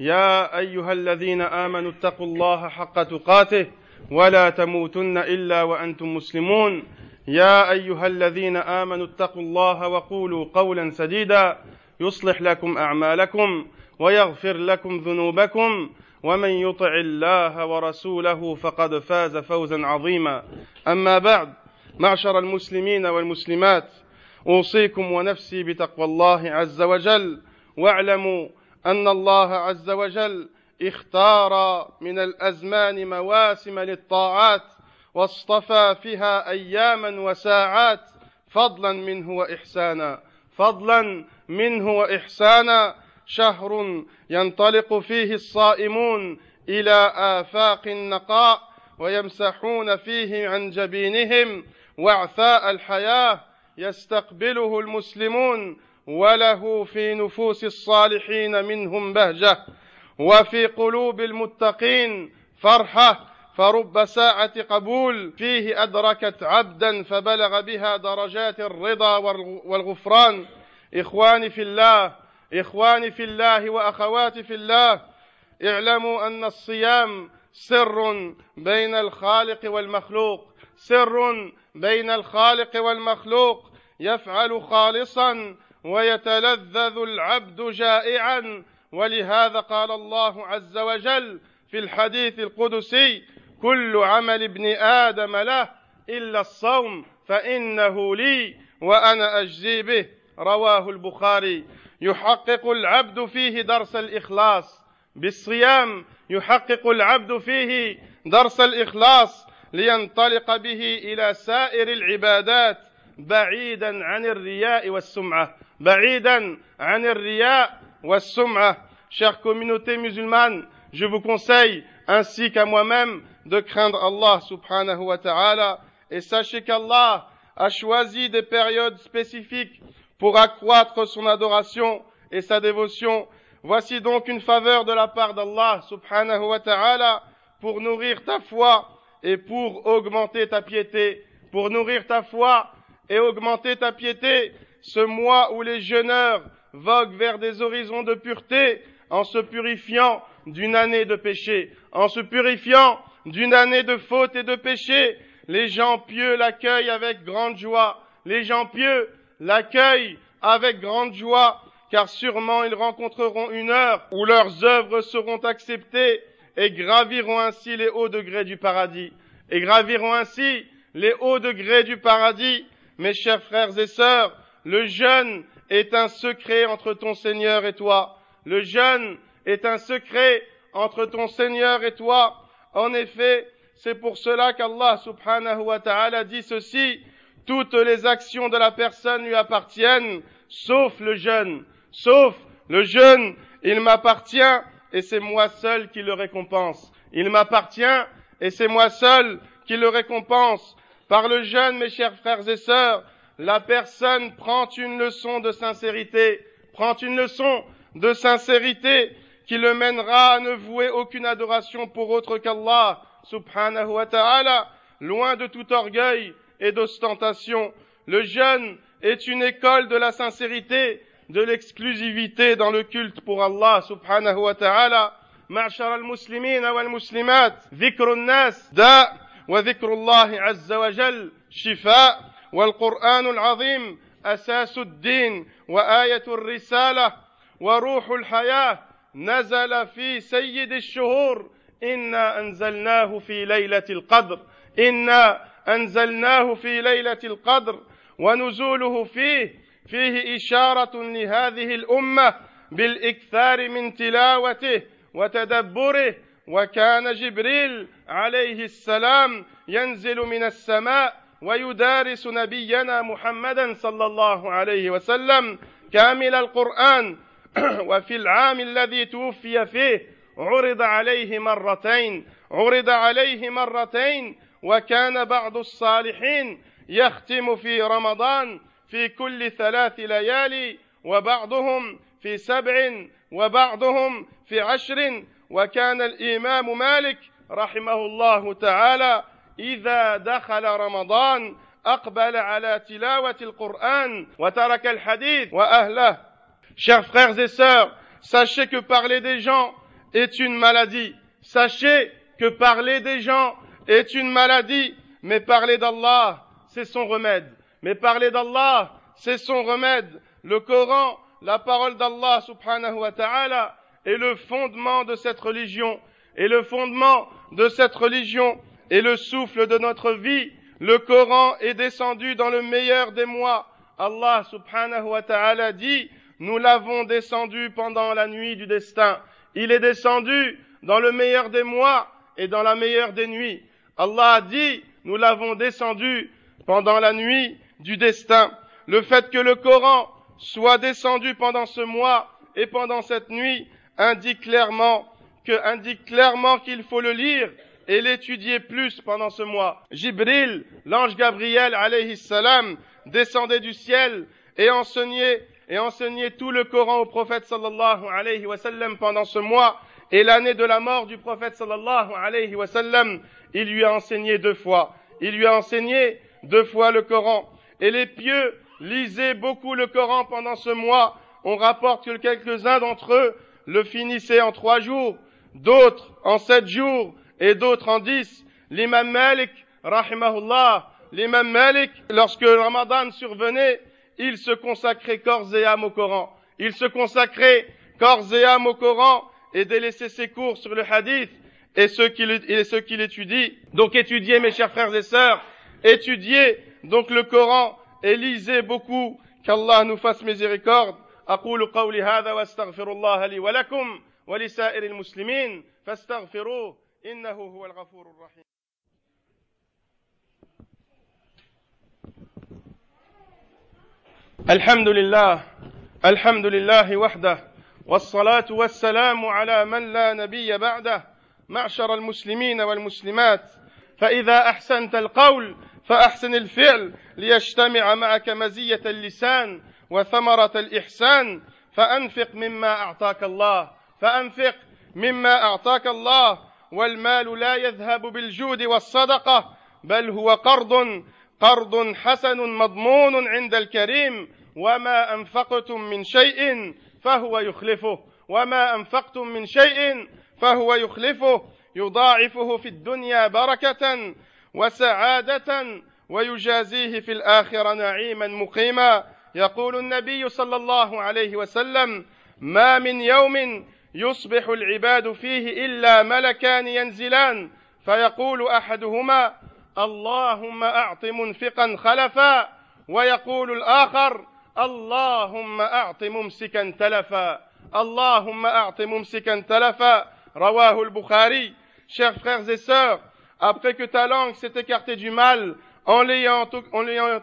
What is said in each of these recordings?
يا أيها الذين آمنوا اتقوا الله حق تقاته ولا تموتن إلا وأنتم مسلمون. يا أيها الذين آمنوا اتقوا الله وقولوا قولا سديدا يصلح لكم أعمالكم ويغفر لكم ذنوبكم. ومن يطع الله ورسوله فقد فاز فوزا عظيما. أما بعد معشر المسلمين والمسلمات أوصيكم ونفسي بتقوى الله عز وجل. واعلموا أن الله عز وجل اختار من الأزمان مواسم للطاعات واصطفى فيها أياما وساعات فضلا منه وإحسانا. فضلا منه وإحسانا شهر ينطلق فيه الصائمون إلى آفاق النقاء ويمسحون فيه عن جبينهم وعثاء الحياة يستقبله المسلمون وله في نفوس الصالحين منهم بهجة وفي قلوب المتقين فرحة فرب ساعة قبول فيه أدركت عبدا فبلغ بها درجات الرضا والغفران. إخواني في الله إخواني في الله وأخواتي في الله اعلموا أن الصيام سر بين الخالق والمخلوق سر بين الخالق والمخلوق يفعل خالصا ويتلذذ العبد جائعا. ولهذا قال الله عز وجل في الحديث القدسي كل عمل ابن آدم له إلا الصوم فإنه لي وأنا أجزي به. رواه البخاري. يحقق العبد فيه درس الإخلاص بالصيام. يحقق العبد فيه درس الإخلاص لينطلق به إلى سائر العبادات بعيدا عن الرياء والسمعة. ba'idan an riya wa sum'a. Chère communauté musulmane, je vous conseille, ainsi qu'à moi-même, de craindre Allah subhanahu wa ta'ala, et sachez qu'Allah a choisi des périodes spécifiques pour accroître son adoration et sa dévotion. Voici donc une faveur de la part d'Allah subhanahu wa ta'ala pour nourrir ta foi et pour augmenter ta piété, pour nourrir ta foi et augmenter ta piété, ce mois où les jeûneurs voguent vers des horizons de pureté en se purifiant d'une année de péché, en se purifiant d'une année de faute et de péché. Les gens pieux l'accueillent avec grande joie. Les gens pieux l'accueillent avec grande joie, car sûrement ils rencontreront une heure où leurs œuvres seront acceptées et graviront ainsi les hauts degrés du paradis. Et graviront ainsi les hauts degrés du paradis. Mes chers frères et sœurs, le jeûne est un secret entre ton Seigneur et toi. Le jeûne est un secret entre ton Seigneur et toi. En effet, c'est pour cela qu'Allah subhanahu wa ta'ala dit ceci, toutes les actions de la personne lui appartiennent, sauf le jeûne, sauf le jeûne, il m'appartient et c'est moi seul qui le récompense. Il m'appartient et c'est moi seul qui le récompense. Par le jeûne, mes chers frères et sœurs, la personne prend une leçon de sincérité, prend une leçon de sincérité qui le mènera à ne vouer aucune adoration pour autre qu'Allah subhanahu wa ta'ala, loin de tout orgueil et d'ostentation. Le jeûne est une école de la sincérité, de l'exclusivité dans le culte pour Allah subhanahu wa ta'ala. معشر المسلمين والمسلمات ذكر الناس داء وذكر الله عز وجل شفاء والقرآن العظيم أساس الدين وآية الرسالة وروح الحياة نزل في سيد الشهور. إنا أنزلناه في ليلة القدر. إنا أنزلناه في ليلة القدر. ونزوله فيه. فيه إشارة لهذه الأمة بالإكثار من تلاوته وتدبره. وكان جبريل عليه السلام ينزل من السماء ويدارس نبينا محمدا صلى الله عليه وسلم كامل القرآن. وفي العام الذي توفي فيه عرض عليه مرتين عرض عليه مرتين وكان بعض الصالحين يختم في رمضان في كل ثلاث ليالي وبعضهم في سبع وبعضهم في عشر. وكان الإمام مالك رحمه الله تعالى إذا دخل رمضان أقبل على تلاوة القرآن وترك الحديث وأهله Chers frères et sœurs, sachez que parler des gens est une maladie. Sachez que parler des gens est une maladie, mais parler d'Allah, c'est son remède. Mais parler d'Allah, c'est son remède. Le Coran, la parole d'Allah subhanahu wa ta'ala, est le fondement de cette religion. Et le fondement de cette religion est le souffle de notre vie. Le Coran est descendu dans le meilleur des mois. Allah subhanahu wa ta'ala dit, nous l'avons descendu pendant la nuit du destin. Il est descendu dans le meilleur des mois et dans la meilleure des nuits. Allah a dit, nous l'avons descendu pendant la nuit du destin. Le fait que le Coran soit descendu pendant ce mois et pendant cette nuit indique clairement que, indique clairement qu'il faut le lire et l'étudier plus pendant ce mois. Jibril, l'ange Gabriel alayhi salam, descendait du ciel et enseignait, et enseignait tout le Coran au prophète sallallahu alayhi wa sallam pendant ce mois. Et l'année de la mort du prophète sallallahu alayhi wa sallam, il lui a enseigné deux fois. Il lui a enseigné deux fois le Coran. Et les pieux lisaient beaucoup le Coran pendant ce mois. On rapporte que quelques-uns d'entre eux le finissaient en trois jours, d'autres en sept jours et d'autres en dix. L'imam Malik, rahimahullah, l'imam Malik, lorsque le Ramadan survenait, il se consacrait corps et âme au Coran. Il se consacrait corps et âme au Coran et délaissait ses cours sur le hadith et ceux qu'il étudie. Donc étudiez mes chers frères et sœurs, étudiez donc le Coran et lisez beaucoup qu'Allah nous fasse miséricorde. أقول قولي هذا واستغفر الله لي ولكم ولسائر المسلمين فاستغفروه إنه هو الغفور الرحيم. الحمد لله الحمد لله وحده والصلاة والسلام على من لا نبي بعده معشر المسلمين والمسلمات. فإذا أحسنت القول فأحسن الفعل ليجتمع معك مزية اللسان وثمرة الإحسان. فأنفق مما أعطاك الله فأنفق مما أعطاك الله. والمال لا يذهب بالجود والصدقة بل هو قرض قرض حسن مضمون عند الكريم وما أنفقتم من شيء فهو يخلفه وما أنفقتم من شيء فهو يخلفه يضاعفه في الدنيا بركة وسعادة ويجازيه في الآخرة نعيما مقيما. يقول النبي صلى الله عليه وسلم ما من يوم يصبح العباد فيه إلا ملكان ينزلان فيقول أحدهما اللهم أعط منفقا خلفا ويقول الآخر اللهم أعط ممسكا تلفا اللهم أعط ممسكا تلفا رواه البخاري chers frères et sœurs après que ta langue s'est écartée du mal en l'ayant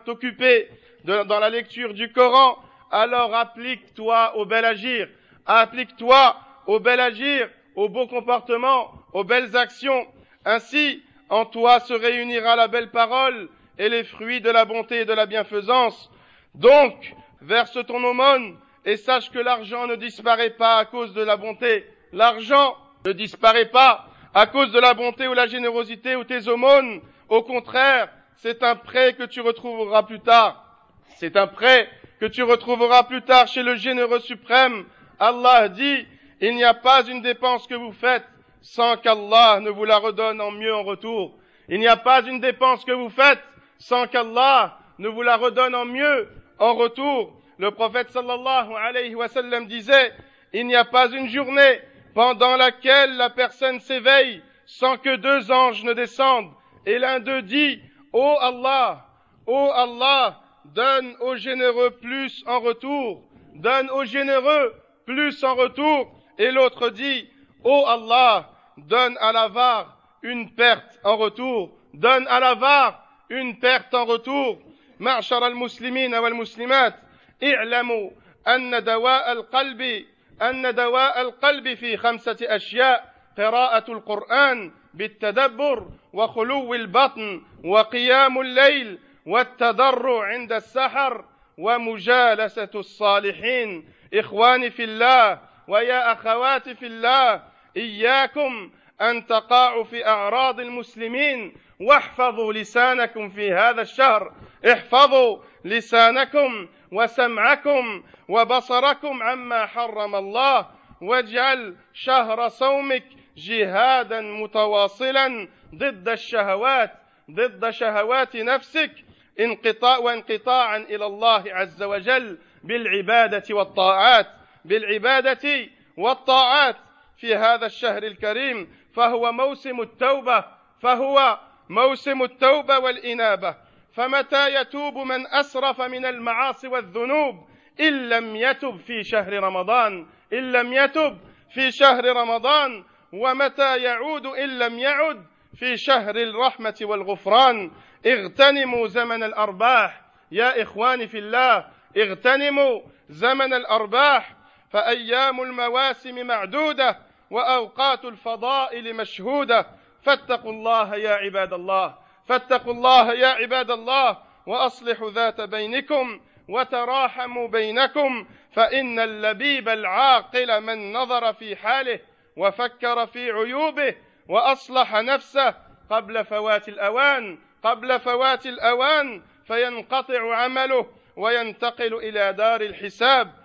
occupé dans la lecture du Coran alors applique-toi au bel agir applique-toi au bel agir au beau comportement aux belles actions ainsi en toi se réunira la belle parole et les fruits de la bonté et de la bienfaisance donc verse ton aumône et sache que l'argent ne disparaît pas à cause de la bonté. L'argent ne disparaît pas à cause de la bonté ou la générosité ou tes aumônes. Au contraire, c'est un prêt que tu retrouveras plus tard. C'est un prêt que tu retrouveras plus tard chez le généreux suprême. Allah dit, il n'y a pas une dépense que vous faites sans qu'Allah ne vous la redonne en mieux en retour. Il n'y a pas une dépense que vous faites sans qu'Allah ne vous la redonne en mieux en retour, le prophète sallallahu alayhi wa sallam disait, il n'y a pas une journée pendant laquelle la personne s'éveille sans que deux anges ne descendent. Et l'un d'eux dit, Ô Allah, ô Allah, donne aux généreux plus en retour, donne aux généreux plus en retour. Et l'autre dit, Ô Allah, donne à l'avare une perte en retour, donne à l'avare une perte en retour. معشر المسلمين والمسلمات اعلموا ان دواء القلب أن دواء القلب في خمسة أشياء قراءة القرآن بالتدبر وخلو البطن وقيام الليل والتضرع عند السحر ومجالسة الصالحين إخواني في الله ويا أخواتي في الله إياكم أن تقعوا في أعراض المسلمين واحفظوا لسانكم في هذا الشهر احفظوا لسانكم وسمعكم وبصركم عما حرم الله واجعل شهر صومك جهادا متواصلا ضد الشهوات ضد شهوات نفسك انقطاع وانقطاعا إلى الله عز وجل بالعبادة والطاعات. بالعبادة والطاعات في هذا الشهر الكريم فهو موسم التوبة فهو موسم التوبة والإنابة. فمتى يتوب من أسرف من المعاصي والذنوب؟ إن لم يتب في شهر رمضان إن لم يتب في شهر رمضان. ومتى يعود؟ إن لم يعد في شهر الرحمة والغفران. اغتنموا زمن الأرباح يا إخواني في الله اغتنموا زمن الأرباح. فأيام المواسم معدودة وأوقات الفضائل مشهودة. فاتقوا الله يا عباد الله فاتقوا الله يا عباد الله وأصلحوا ذات بينكم وتراحموا بينكم فإن اللبيب العاقل من نظر في حاله وفكر في عيوبه وأصلح نفسه قبل فوات الأوان قبل فوات الأوان فينقطع عمله وينتقل إلى دار الحساب.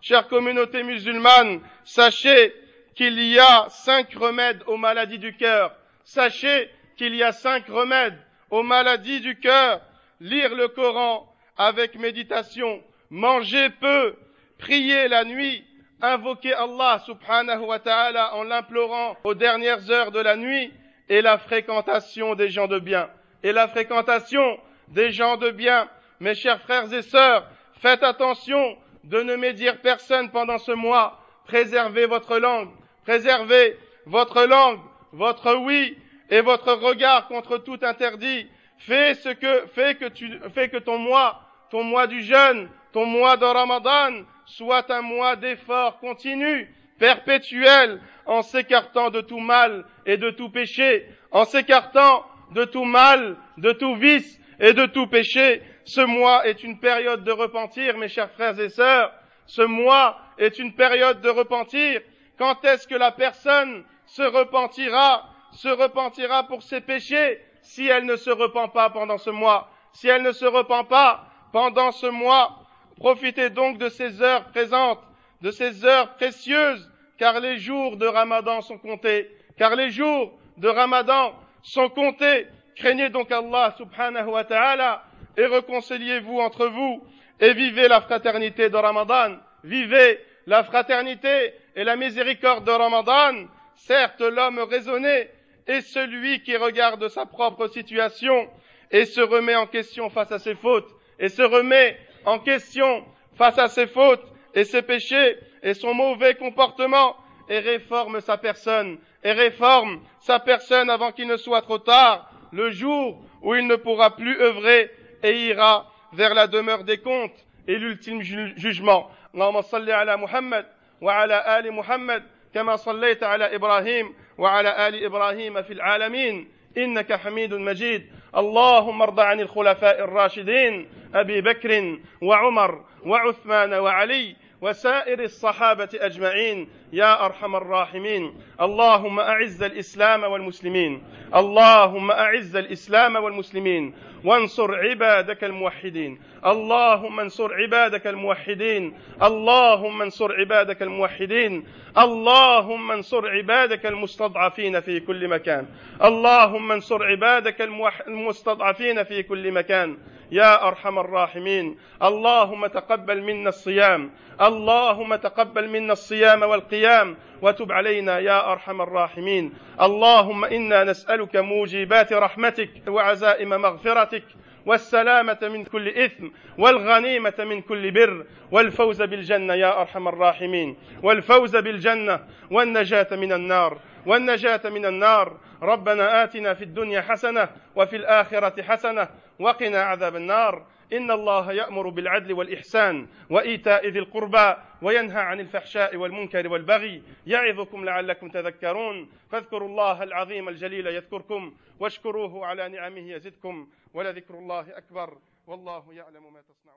Chère communauté musulmane, sachez qu'il y a cinq remèdes aux maladies du cœur. Sachez qu'il y a cinq remèdes aux maladies du cœur. Lire le Coran avec méditation, manger peu, prier la nuit, invoquer Allah subhanahu wa ta'ala en l'implorant aux dernières heures de la nuit et la fréquentation des gens de bien. Et la fréquentation des gens de bien mes chers frères et sœurs, faites attention de ne médire personne pendant ce mois. Préservez votre langue, préservez votre langue, votre oui et votre regard contre tout interdit. Fais que, que ton mois, ton mois du jeûne, ton mois de Ramadan soit un mois d'effort continu, perpétuel, en s'écartant de tout mal et de tout péché, en s'écartant de tout mal, de tout vice et de tout péché. Ce mois est une période de repentir, mes chers frères et sœurs. Ce mois est une période de repentir. Quand est-ce que la personne se repentira, se repentira pour ses péchés si elle ne se repent pas pendant ce mois? Si elle ne se repent pas pendant ce mois, profitez donc de ces heures présentes, de ces heures précieuses, car les jours de Ramadan sont comptés, car les jours de Ramadan sont comptés. Craignez donc Allah subhanahu wa ta'ala et réconciliez-vous entre vous et vivez la fraternité de Ramadan. Vivez la fraternité et la miséricorde de Ramadan. Certes, l'homme raisonné est celui qui regarde sa propre situation et se remet en question face à ses fautes et se remet en question face à ses fautes et ses péchés et son mauvais comportement et réforme sa personne et réforme sa personne avant qu'il ne soit trop tard, le jour où il ne pourra plus œuvrer et ira vers la demeure des comptes et l'ultime jugement. اللهم صل على محمد وعلى آل محمد كما صليت على إبراهيم وعلى آل إبراهيم في العالمين إنك حميد مجيد اللهم ارض عن الخلفاء الراشدين أبي بكر وعمر وعثمان وعلي وسائر الصحابة أجمعين يا أرحم الراحمين اللهم أعز الإسلام والمسلمين اللهم أعز الإسلام والمسلمين وانصر عبادك الموحدين. اللهم انصر عبادك الموحدين. اللهم انصر عبادك الموحدين. اللهم انصر عبادك المستضعفين في كل مكان. اللهم انصر عبادك المستضعفين في كل مكان. يا أرحم الراحمين. اللهم تقبل منا الصيام. اللهم تقبل منا الصيام والقيام. وتب علينا يا أرحم الراحمين. اللهم إنا نسألك موجبات رحمتك وعزائم مغفرتك. والسلامة من كل إثم والغنيمة من كل بر. والفوز بالجنة يا أرحم الراحمين. والفوز بالجنة والنجاة من النار. والنجاة من النار. ربنا آتنا في الدنيا حسنة وفي الآخرة حسنة. وقنا عذاب النار. إن الله يأمر بالعدل والإحسان وإيتاء ذي القربى وينهى عن الفحشاء والمنكر والبغي يعظكم لعلكم تذكرون. فاذكروا الله العظيم الجليل يذكركم واشكروه على نعمه يزدكم ولذكر الله أكبر. والله يعلم ما تصنعون.